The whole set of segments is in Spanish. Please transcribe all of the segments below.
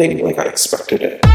Like I expected it.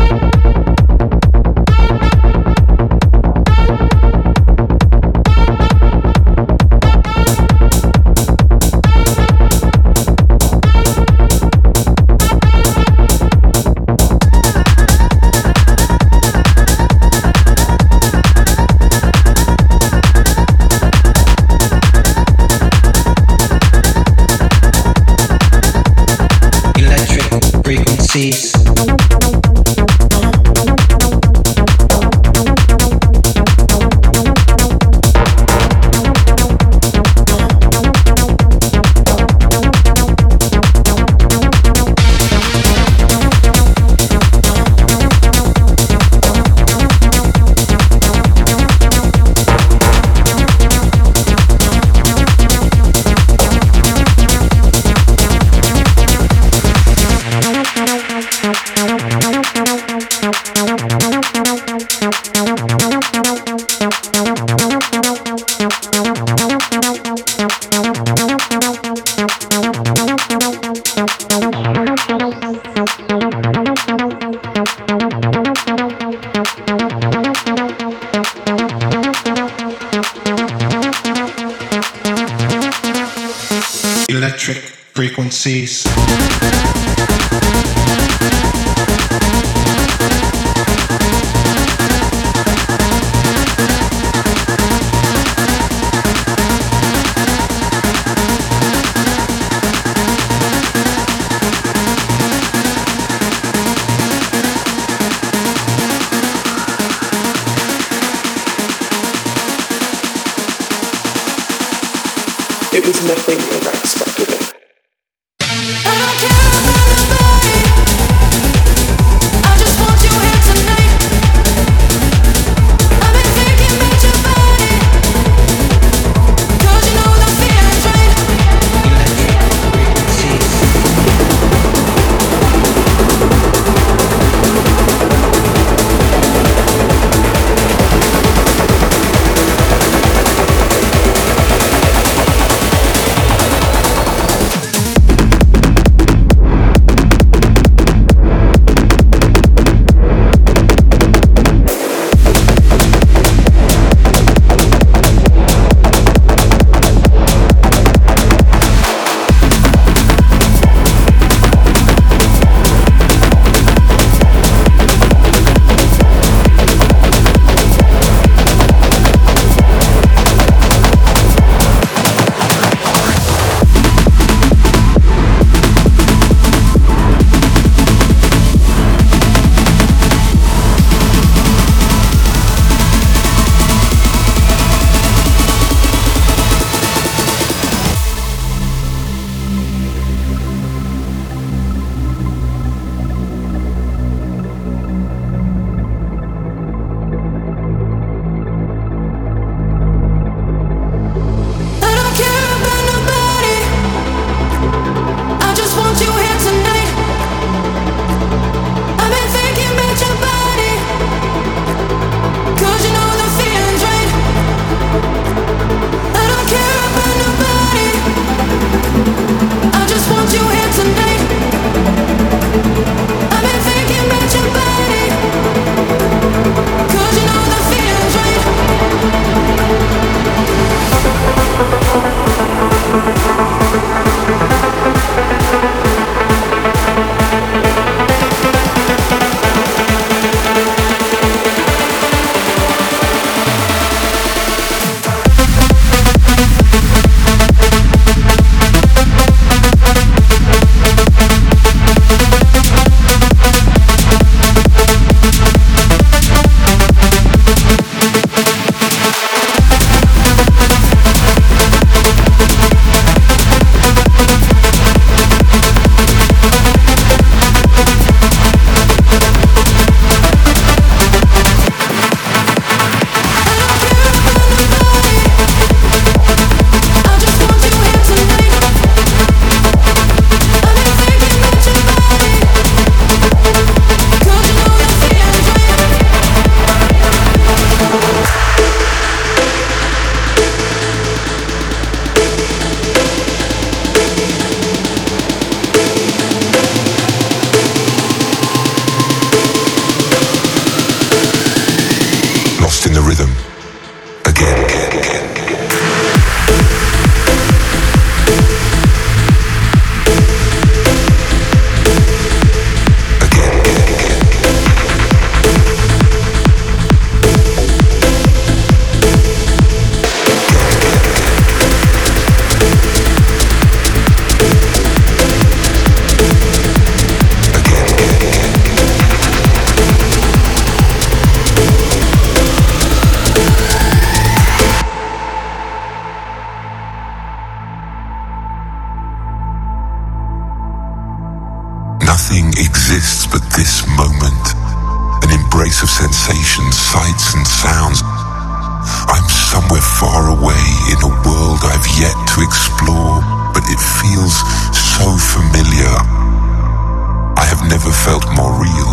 More real.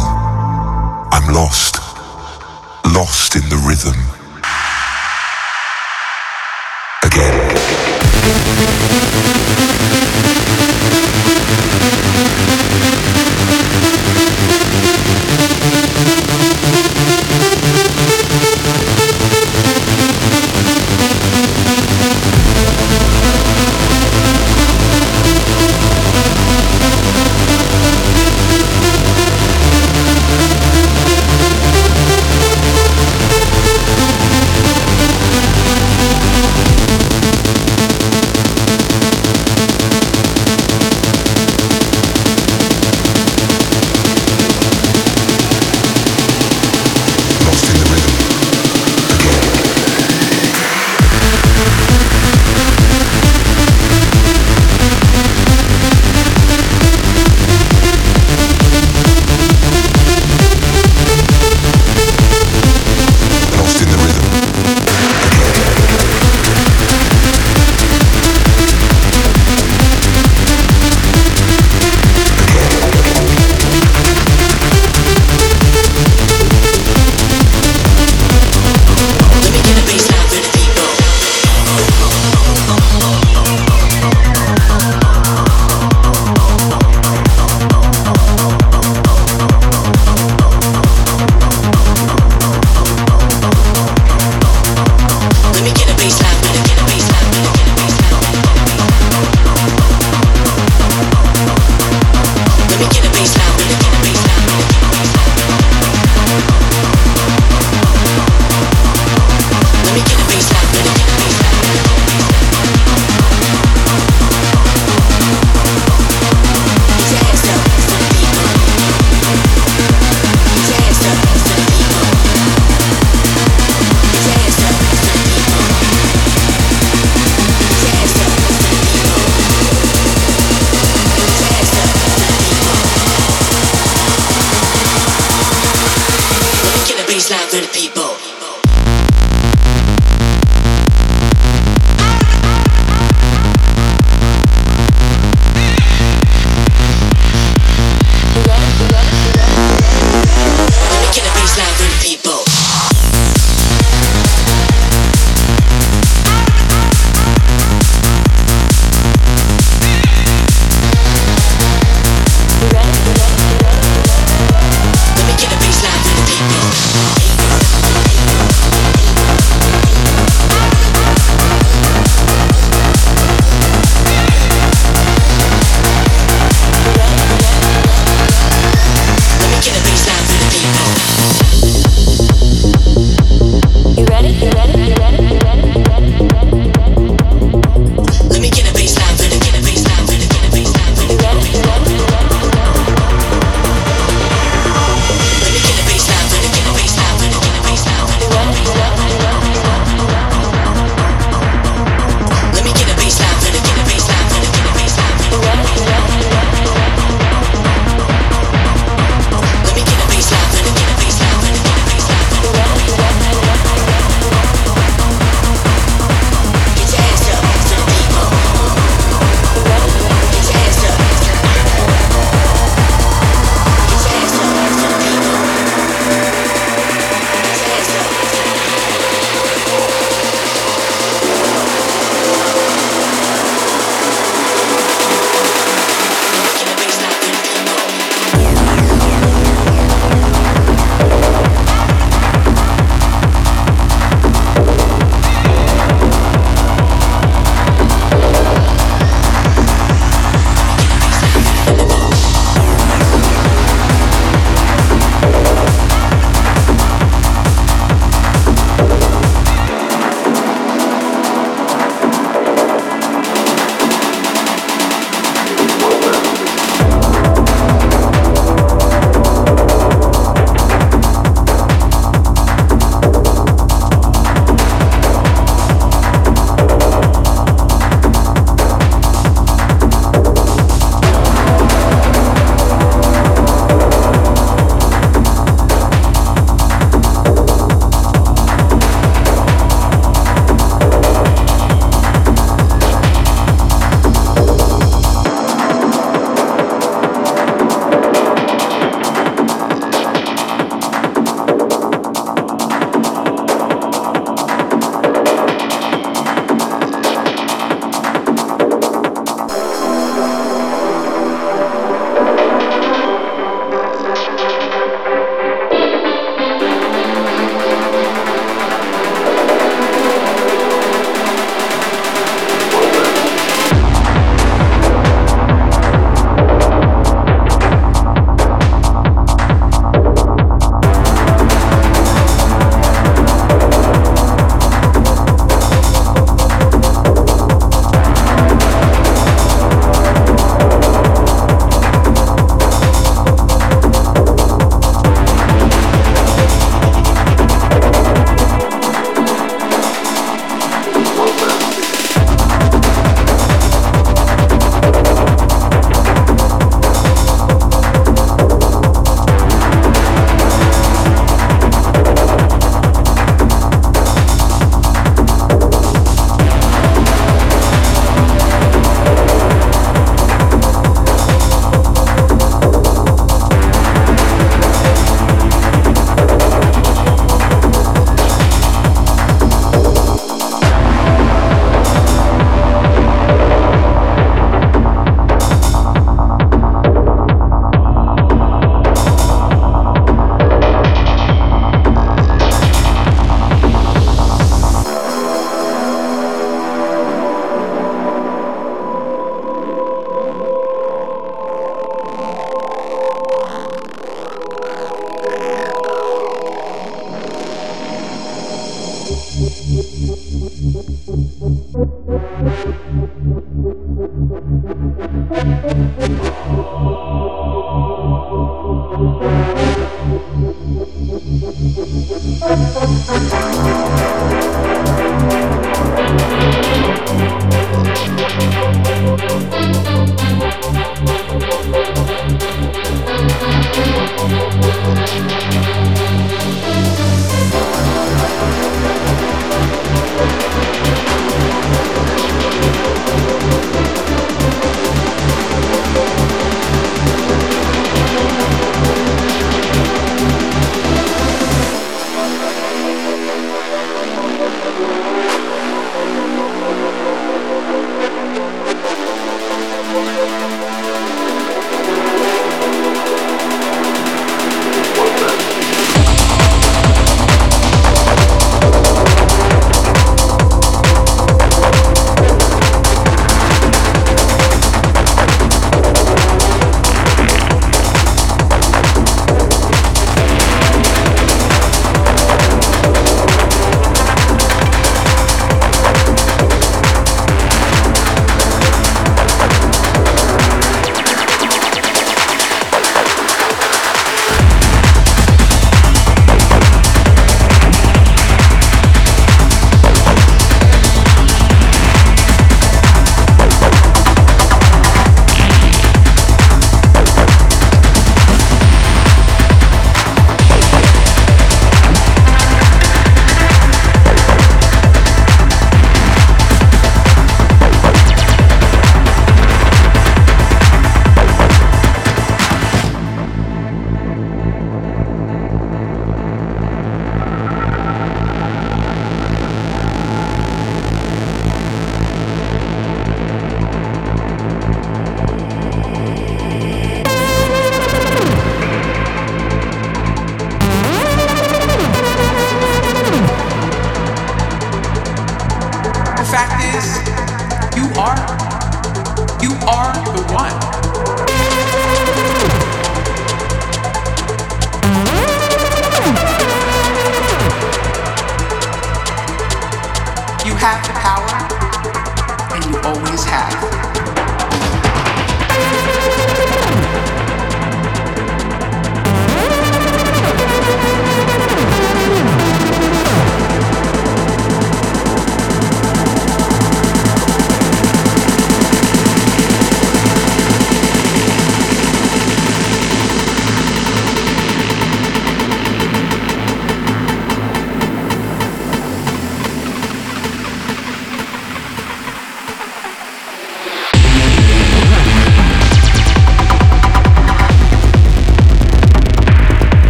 I'm lost, lost in the rhythm.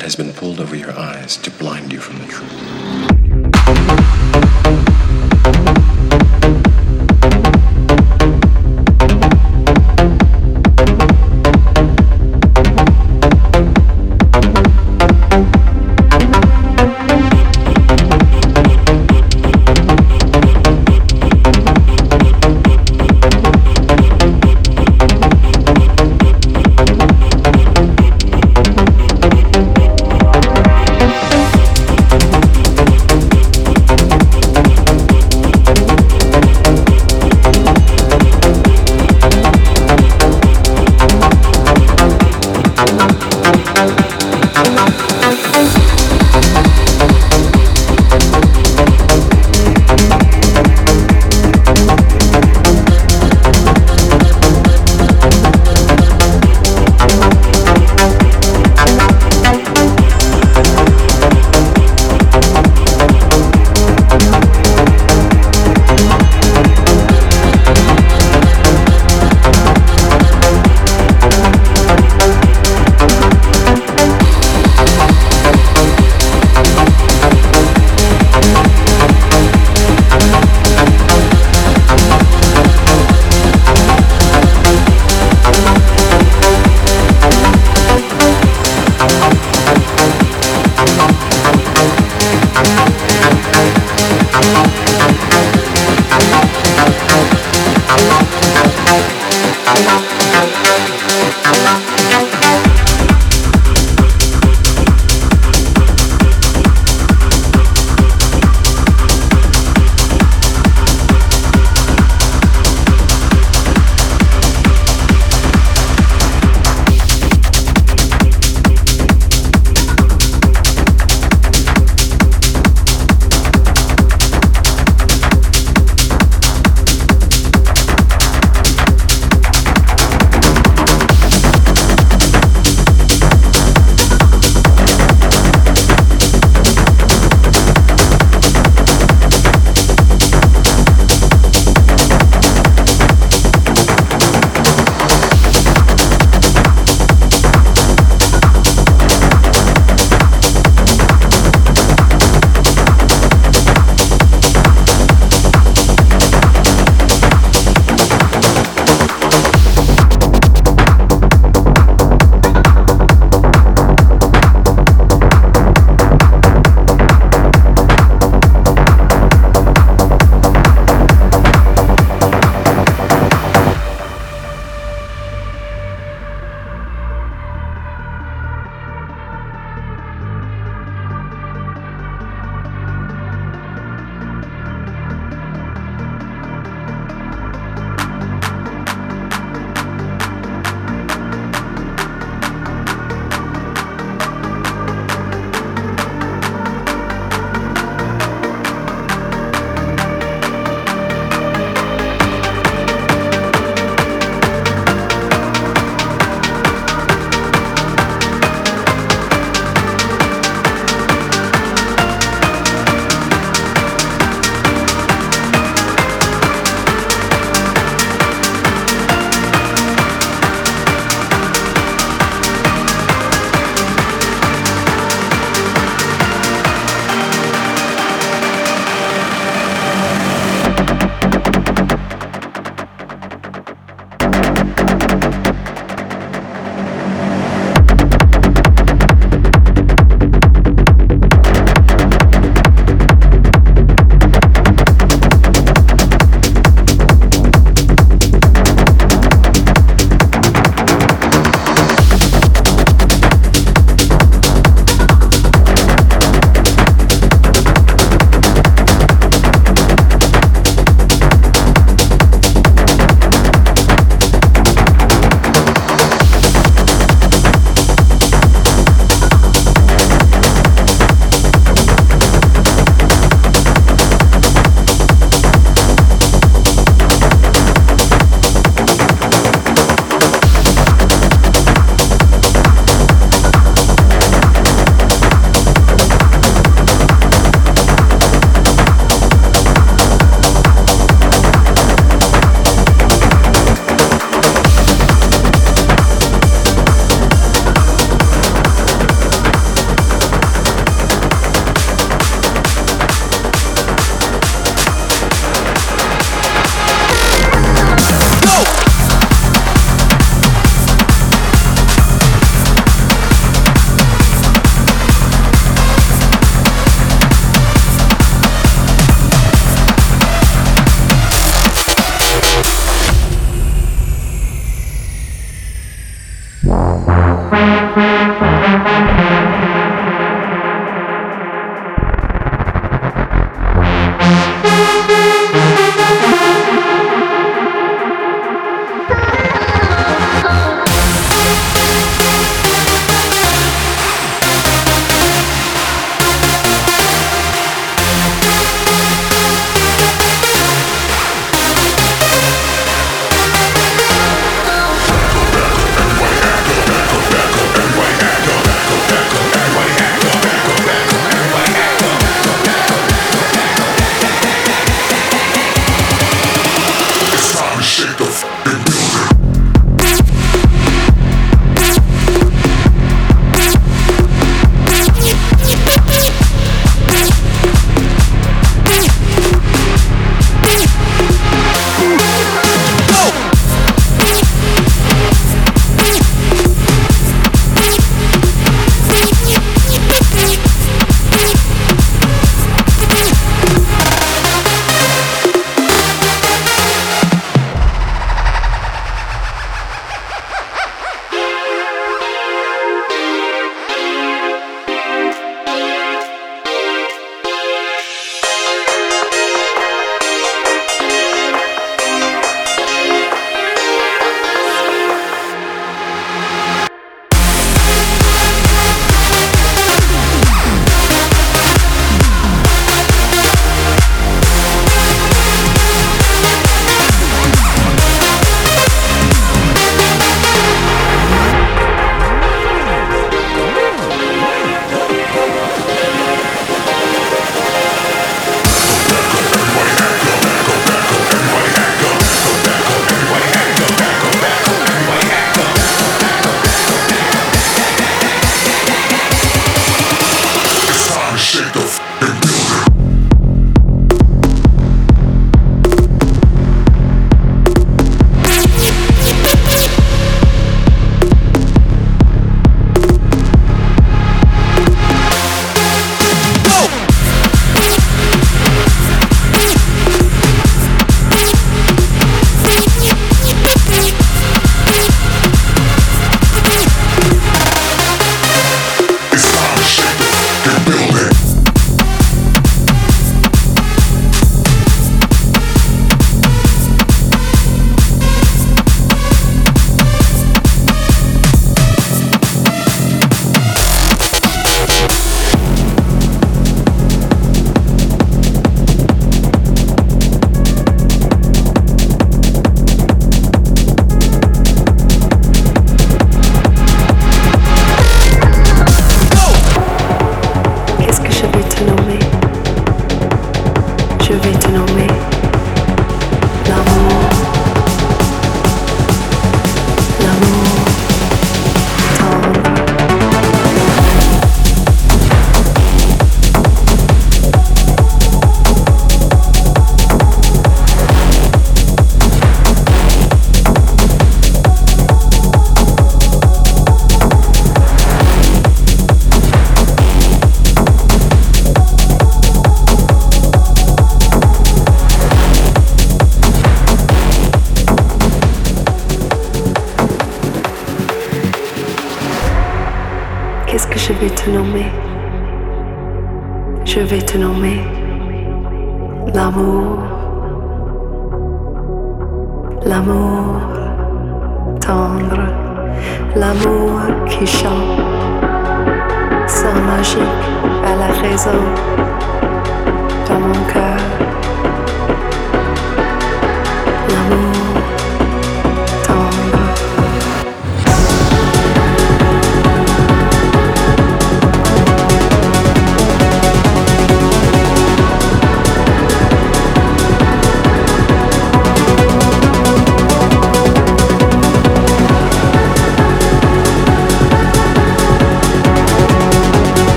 that has been pulled over your eyes to blind you from the truth.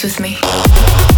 Dance with me.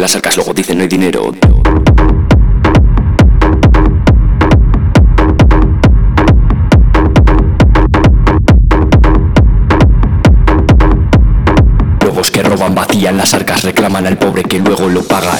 las arcas, luego dicen no hay dinero. Los que roban vacían las arcas, reclaman al pobre que luego lo paga.